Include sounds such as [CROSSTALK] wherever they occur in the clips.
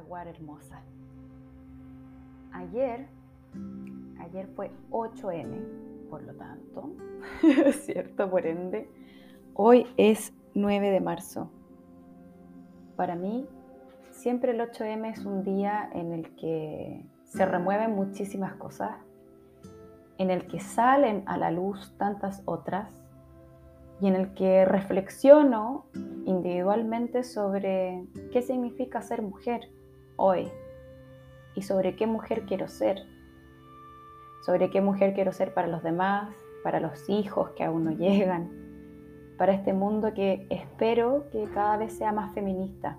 jaguar hermosa. Ayer, ayer fue 8M, por lo tanto, [LAUGHS] ¿cierto? Por ende, hoy es 9 de marzo. Para mí, siempre el 8M es un día en el que se remueven muchísimas cosas, en el que salen a la luz tantas otras y en el que reflexiono individualmente sobre qué significa ser mujer hoy y sobre qué mujer quiero ser, sobre qué mujer quiero ser para los demás, para los hijos que aún no llegan, para este mundo que espero que cada vez sea más feminista.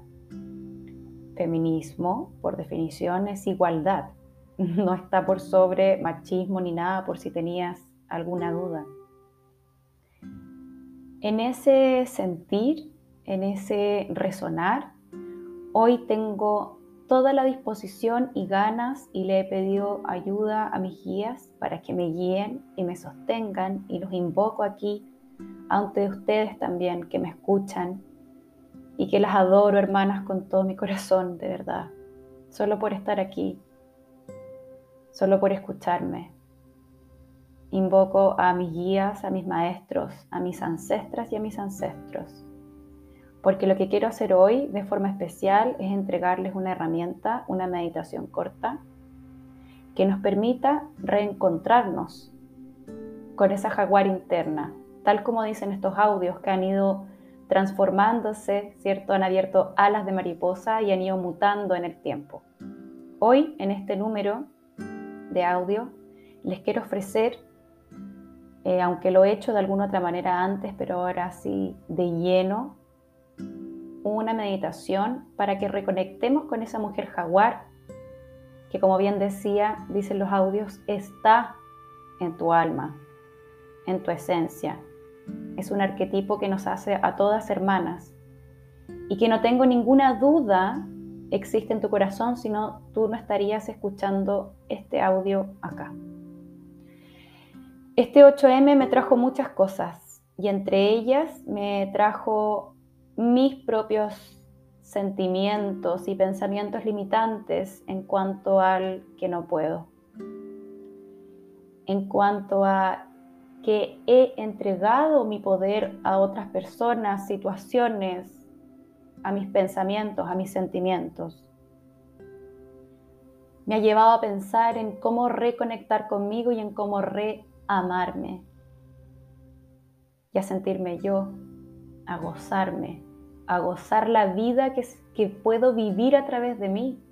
Feminismo, por definición, es igualdad, [LAUGHS] no está por sobre machismo ni nada por si tenías alguna duda. En ese sentir, en ese resonar, hoy tengo toda la disposición y ganas y le he pedido ayuda a mis guías para que me guíen y me sostengan y los invoco aquí ante ustedes también que me escuchan y que las adoro hermanas con todo mi corazón, de verdad, solo por estar aquí, solo por escucharme, Invoco a mis guías, a mis maestros, a mis ancestras y a mis ancestros. Porque lo que quiero hacer hoy de forma especial es entregarles una herramienta, una meditación corta, que nos permita reencontrarnos con esa jaguar interna, tal como dicen estos audios que han ido transformándose, ¿cierto? Han abierto alas de mariposa y han ido mutando en el tiempo. Hoy, en este número de audio, les quiero ofrecer eh, aunque lo he hecho de alguna otra manera antes, pero ahora sí de lleno, una meditación para que reconectemos con esa mujer jaguar que como bien decía, dicen los audios, está en tu alma, en tu esencia. Es un arquetipo que nos hace a todas hermanas y que no tengo ninguna duda existe en tu corazón, si no tú no estarías escuchando este audio acá. Este 8M me trajo muchas cosas y entre ellas me trajo mis propios sentimientos y pensamientos limitantes en cuanto al que no puedo, en cuanto a que he entregado mi poder a otras personas, situaciones, a mis pensamientos, a mis sentimientos. Me ha llevado a pensar en cómo reconectar conmigo y en cómo re amarme y a sentirme yo, a gozarme, a gozar la vida que, que puedo vivir a través de mí.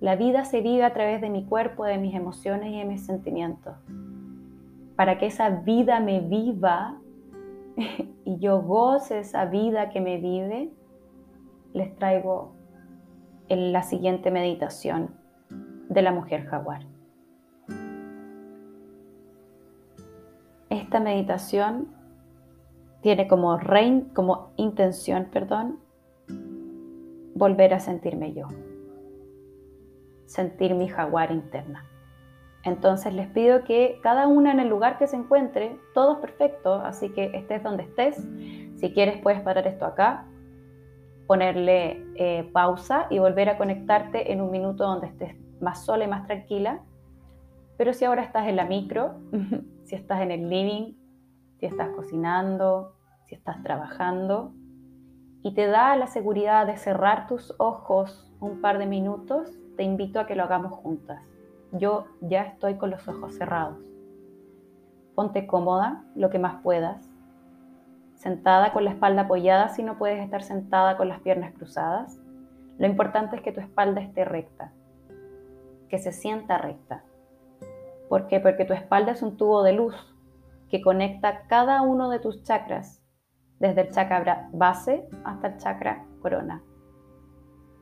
La vida se vive a través de mi cuerpo, de mis emociones y de mis sentimientos. Para que esa vida me viva [LAUGHS] y yo goce esa vida que me vive, les traigo en la siguiente meditación de la mujer jaguar. esta meditación tiene como, rein, como intención, perdón, volver a sentirme yo, sentir mi jaguar interna. Entonces les pido que cada una en el lugar que se encuentre, todo es perfecto, así que estés donde estés. Si quieres puedes parar esto acá, ponerle eh, pausa y volver a conectarte en un minuto donde estés más sola y más tranquila. Pero si ahora estás en la micro, [LAUGHS] si estás en el living, si estás cocinando, si estás trabajando, y te da la seguridad de cerrar tus ojos un par de minutos, te invito a que lo hagamos juntas. Yo ya estoy con los ojos cerrados. Ponte cómoda lo que más puedas, sentada con la espalda apoyada si no puedes estar sentada con las piernas cruzadas. Lo importante es que tu espalda esté recta, que se sienta recta. ¿Por qué? Porque tu espalda es un tubo de luz que conecta cada uno de tus chakras, desde el chakra base hasta el chakra corona.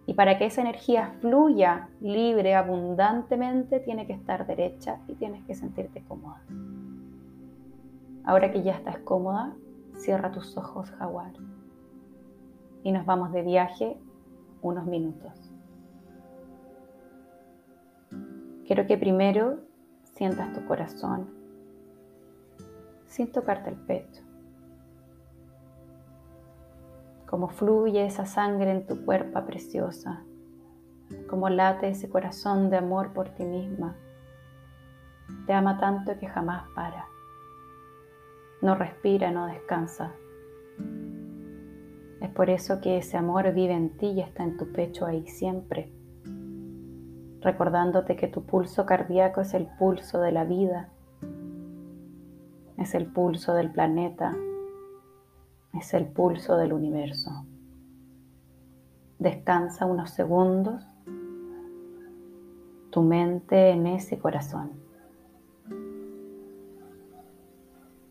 Y para que esa energía fluya libre, abundantemente, tiene que estar derecha y tienes que sentirte cómoda. Ahora que ya estás cómoda, cierra tus ojos, jaguar. Y nos vamos de viaje unos minutos. Quiero que primero sientas tu corazón sin tocarte el pecho. Cómo fluye esa sangre en tu cuerpo preciosa. cómo late ese corazón de amor por ti misma. Te ama tanto que jamás para. No respira, no descansa. Es por eso que ese amor vive en ti y está en tu pecho ahí siempre, recordándote que tu pulso cardíaco es el pulso de la vida, es el pulso del planeta, es el pulso del universo. Descansa unos segundos tu mente en ese corazón.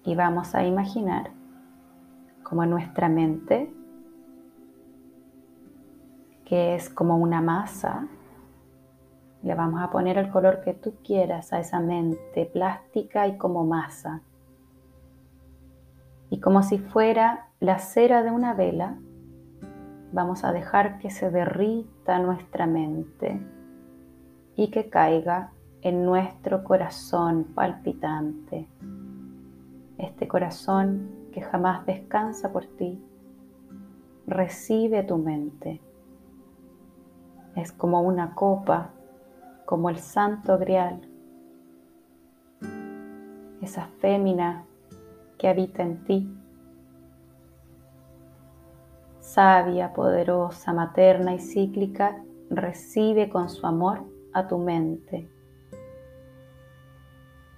Y vamos a imaginar como nuestra mente que es como una masa. Le vamos a poner el color que tú quieras a esa mente plástica y como masa. Y como si fuera la cera de una vela, vamos a dejar que se derrita nuestra mente y que caiga en nuestro corazón palpitante. Este corazón que jamás descansa por ti, recibe tu mente es como una copa, como el santo grial, esa fémina que habita en ti, sabia, poderosa, materna y cíclica, recibe con su amor a tu mente,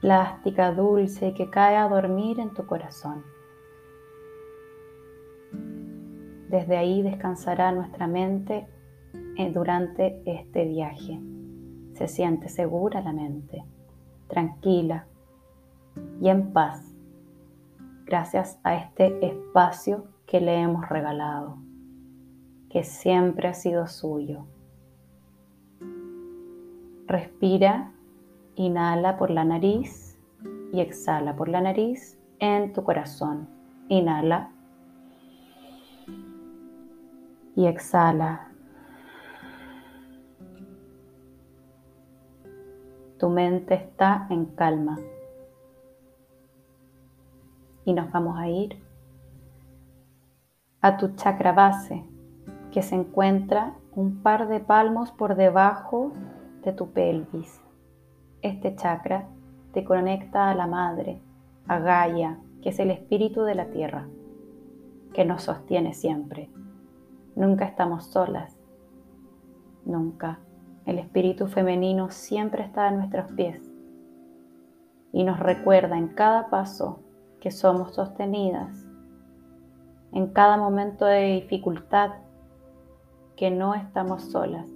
plástica, dulce, que cae a dormir en tu corazón. Desde ahí descansará nuestra mente eh, durante este viaje. Se siente segura la mente, tranquila y en paz, gracias a este espacio que le hemos regalado, que siempre ha sido suyo. Respira, inhala por la nariz y exhala por la nariz en tu corazón. Inhala y exhala tu mente está en calma. Y nos vamos a ir a tu chakra base, que se encuentra un par de palmos por debajo de tu pelvis. Este chakra te conecta a la madre, a Gaia, que es el espíritu de la tierra, que nos sostiene siempre. Nunca estamos solas, nunca el espíritu femenino siempre está a nuestros pies y nos recuerda en cada paso que somos sostenidas, en cada momento de dificultad que no estamos solas.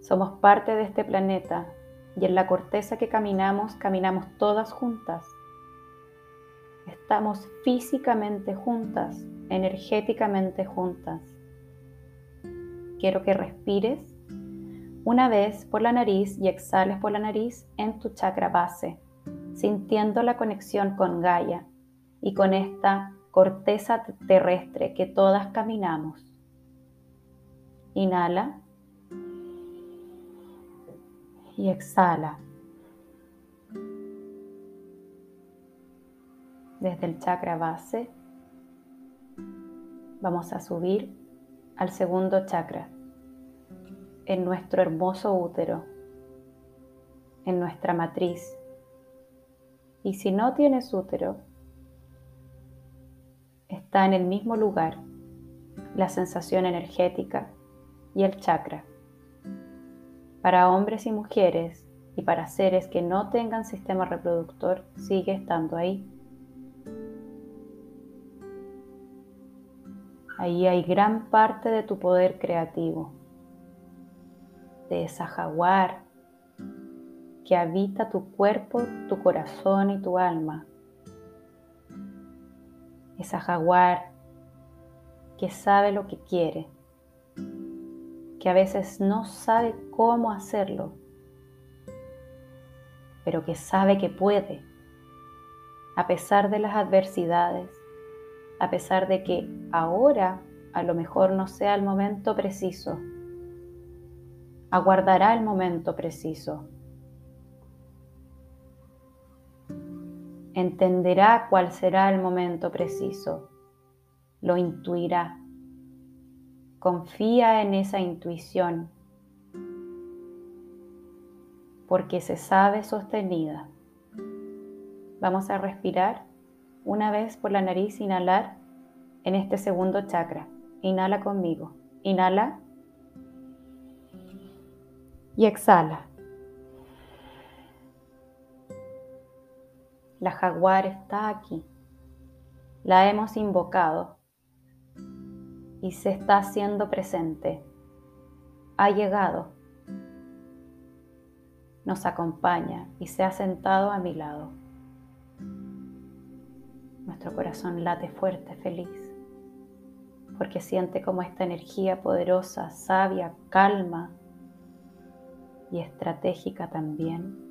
Somos parte de este planeta y en la corteza que caminamos, caminamos todas juntas. Estamos físicamente juntas, energéticamente juntas quiero que respires una vez por la nariz y exhales por la nariz en tu chakra base, sintiendo la conexión con Gaia y con esta corteza terrestre que todas caminamos. Inhala y exhala. Desde el chakra base vamos a subir al segundo chakra, en nuestro hermoso útero, en nuestra matriz. Y si no tienes útero, está en el mismo lugar la sensación energética y el chakra. Para hombres y mujeres y para seres que no tengan sistema reproductor, sigue estando ahí. Ahí hay gran parte de tu poder creativo, de esa jaguar que habita tu cuerpo, tu corazón y tu alma. Esa jaguar que sabe lo que quiere, que a veces no sabe cómo hacerlo, pero que sabe que puede, a pesar de las adversidades, a pesar de que ahora a lo mejor no sea el momento preciso. Aguardará el momento preciso. Entenderá cuál será el momento preciso. Lo intuirá. Confía en esa intuición porque se sabe sostenida. Vamos a respirar una vez por la nariz, inhalar en este segundo chakra. Inhala conmigo. Inhala y exhala. La jaguar está aquí. La hemos invocado y se está haciendo presente. Ha llegado. Nos acompaña y se ha sentado a mi lado. Nuestro corazón late fuerte, feliz, porque siente como esta energía poderosa, sabia, calma y estratégica también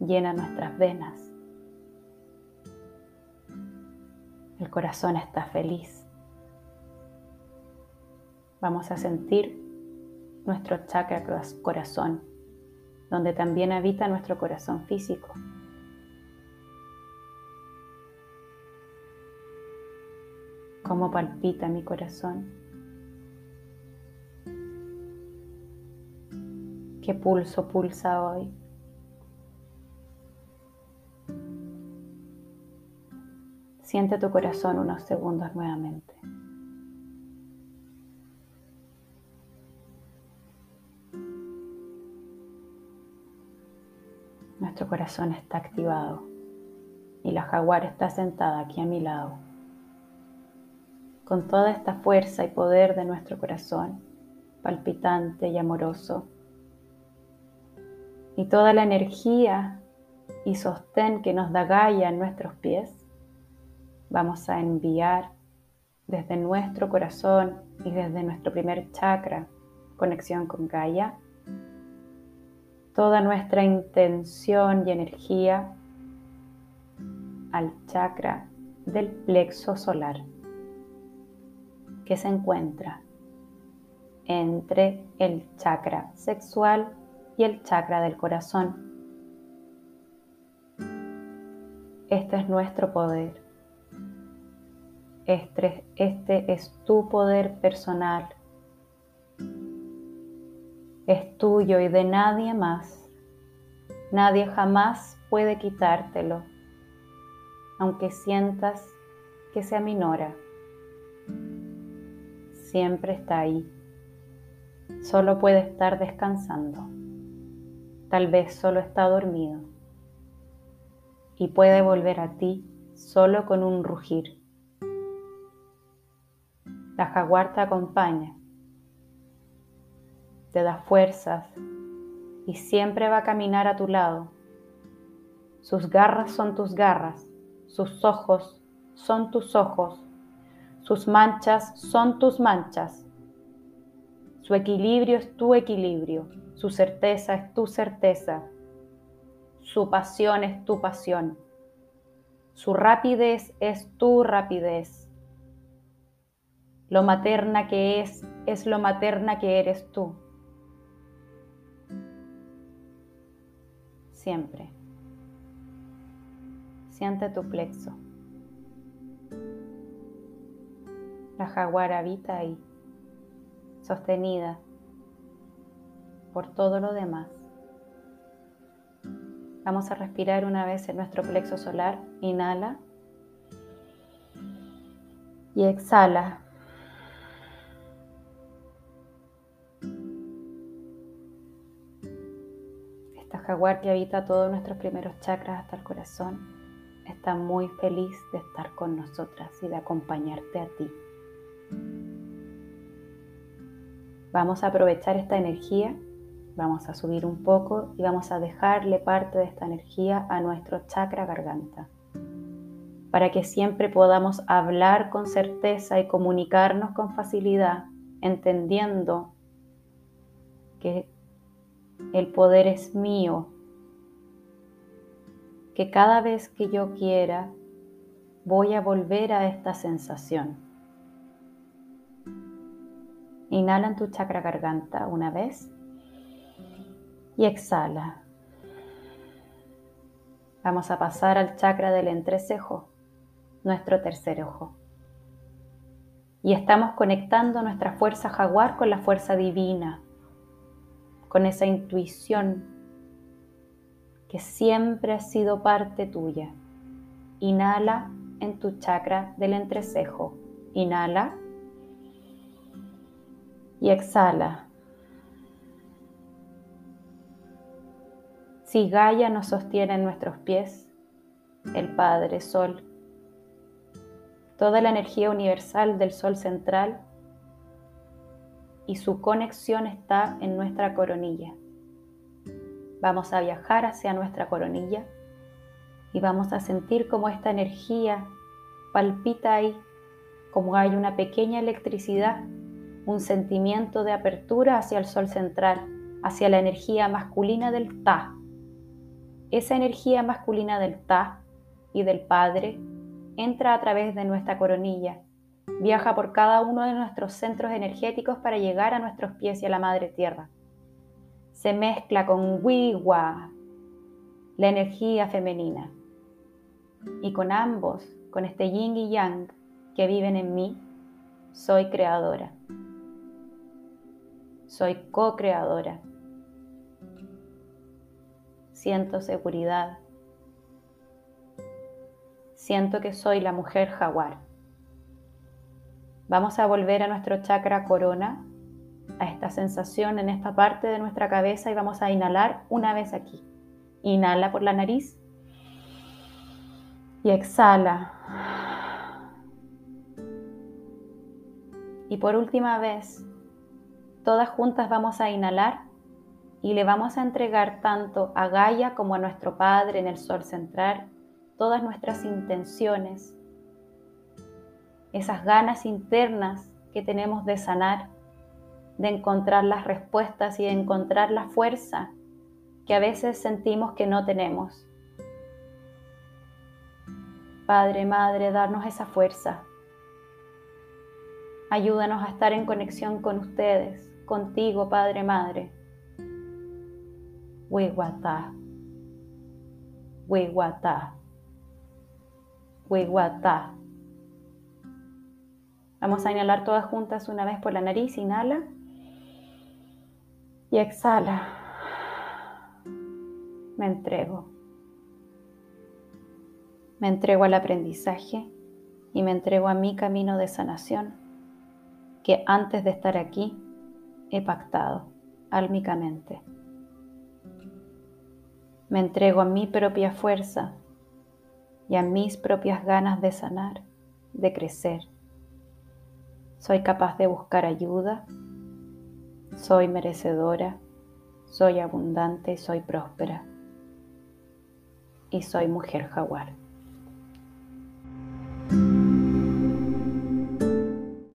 llena nuestras venas. El corazón está feliz. Vamos a sentir nuestro chakra corazón, donde también habita nuestro corazón físico. Cómo palpita mi corazón. ¿Qué pulso pulsa hoy? Siente tu corazón unos segundos nuevamente. Nuestro corazón está activado y la jaguar está sentada aquí a mi lado. Con toda esta fuerza y poder de nuestro corazón, palpitante y amoroso, y toda la energía y sostén que nos da Gaia en nuestros pies, vamos a enviar desde nuestro corazón y desde nuestro primer chakra, conexión con Gaia, toda nuestra intención y energía al chakra del plexo solar, que se encuentra entre el chakra sexual y el chakra del corazón. Este es nuestro poder. Este, este es tu poder personal. Es tuyo y de nadie más. Nadie jamás puede quitártelo, aunque sientas que se aminora. Siempre está ahí. Solo puede estar descansando. Tal vez solo está dormido y puede volver a ti solo con un rugir. La jaguar te acompaña, te da fuerzas y siempre va a caminar a tu lado. Sus garras son tus garras, sus ojos son tus ojos, sus manchas son tus manchas. Su equilibrio es tu equilibrio su certeza es tu certeza. Su pasión es tu pasión. Su rapidez es tu rapidez. Lo materna que es es lo materna que eres tú. Siempre. Siente tu plexo. La jaguar habita ahí, sostenida por todo lo demás. Vamos a respirar una vez en nuestro plexo solar. Inhala y exhala. Jaguar que habita todos nuestros primeros chakras hasta el corazón está muy feliz de estar con nosotras y de acompañarte a ti. Vamos a aprovechar esta energía Vamos a subir un poco y vamos a dejarle parte de esta energía a nuestro chakra garganta, para que siempre podamos hablar con certeza y comunicarnos con facilidad, entendiendo que el poder es mío, que cada vez que yo quiera voy a volver a esta sensación. Inhala en tu chakra garganta una vez y exhala. Vamos a pasar al chakra del entrecejo, nuestro tercer ojo. Y estamos conectando nuestra fuerza jaguar con la fuerza divina, con esa intuición que siempre ha sido parte tuya. Inhala en tu chakra del entrecejo. Inhala y exhala. Si Gaia nos sostiene en nuestros pies, el Padre Sol, toda la energía universal del Sol central y su conexión está en nuestra coronilla. Vamos a viajar hacia nuestra coronilla y vamos a sentir cómo esta energía palpita ahí, como hay una pequeña electricidad, un sentimiento de apertura hacia el sol central, hacia la energía masculina del Ta. Esa energía masculina del Ta y del Padre entra a través de nuestra coronilla, viaja por cada uno de nuestros centros energéticos para llegar a nuestros pies y a la Madre Tierra. Se mezcla con Wiwa, la energía femenina, y con ambos, con este yin y yang que viven en mí, soy creadora. Soy co-creadora. Siento seguridad. Siento que soy la mujer jaguar. Vamos a volver a nuestro chakra corona, a esta sensación en esta parte de nuestra cabeza y vamos a inhalar una vez aquí. Inhala por la nariz y exhala. Y por última vez, todas juntas vamos a inhalar y le vamos a entregar tanto a Gaia como a nuestro Padre en el Sol central todas nuestras intenciones, esas ganas internas que tenemos de sanar, de encontrar las respuestas y de encontrar la fuerza que a veces sentimos que no tenemos. Padre, Madre, darnos esa fuerza. Ayúdanos a estar en conexión con ustedes, contigo, Padre, Madre. Wiguatá, Wiguatá, Wiguatá. Vamos a inhalar todas juntas una vez por la nariz. Inhala y exhala. Me entrego me entrego al aprendizaje y me entrego a mi camino de sanación que antes de estar aquí he pactado álmicamente. Me entrego a mi propia fuerza y a mis propias ganas de sanar, de crecer. Soy capaz de buscar ayuda, soy merecedora, soy abundante soy próspera. Y soy mujer jaguar.